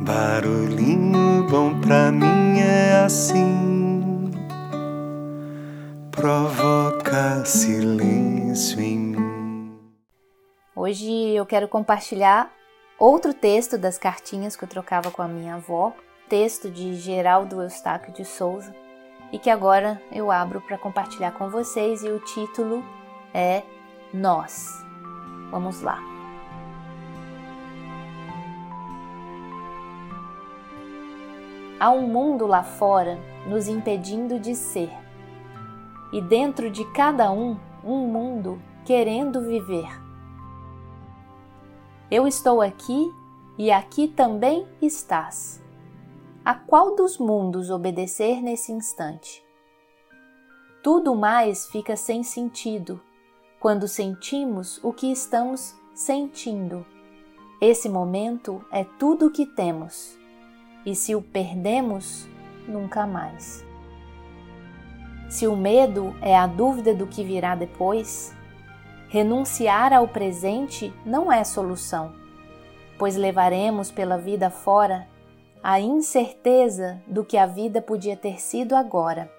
Barulhinho bom pra mim é assim, provoca silêncio em mim. Hoje eu quero compartilhar outro texto das cartinhas que eu trocava com a minha avó, texto de Geraldo Eustáquio de Souza, e que agora eu abro para compartilhar com vocês e o título é Nós. Vamos lá. Há um mundo lá fora nos impedindo de ser, e dentro de cada um, um mundo querendo viver. Eu estou aqui e aqui também estás. A qual dos mundos obedecer nesse instante? Tudo mais fica sem sentido quando sentimos o que estamos sentindo. Esse momento é tudo o que temos e se o perdemos, nunca mais. Se o medo é a dúvida do que virá depois, renunciar ao presente não é solução, pois levaremos pela vida fora a incerteza do que a vida podia ter sido agora.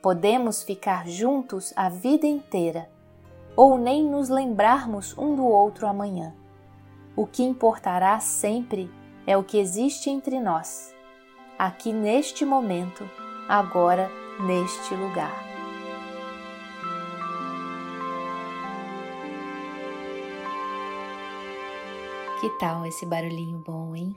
Podemos ficar juntos a vida inteira, ou nem nos lembrarmos um do outro amanhã. O que importará sempre é o que existe entre nós, aqui neste momento, agora neste lugar. Que tal esse barulhinho bom, hein?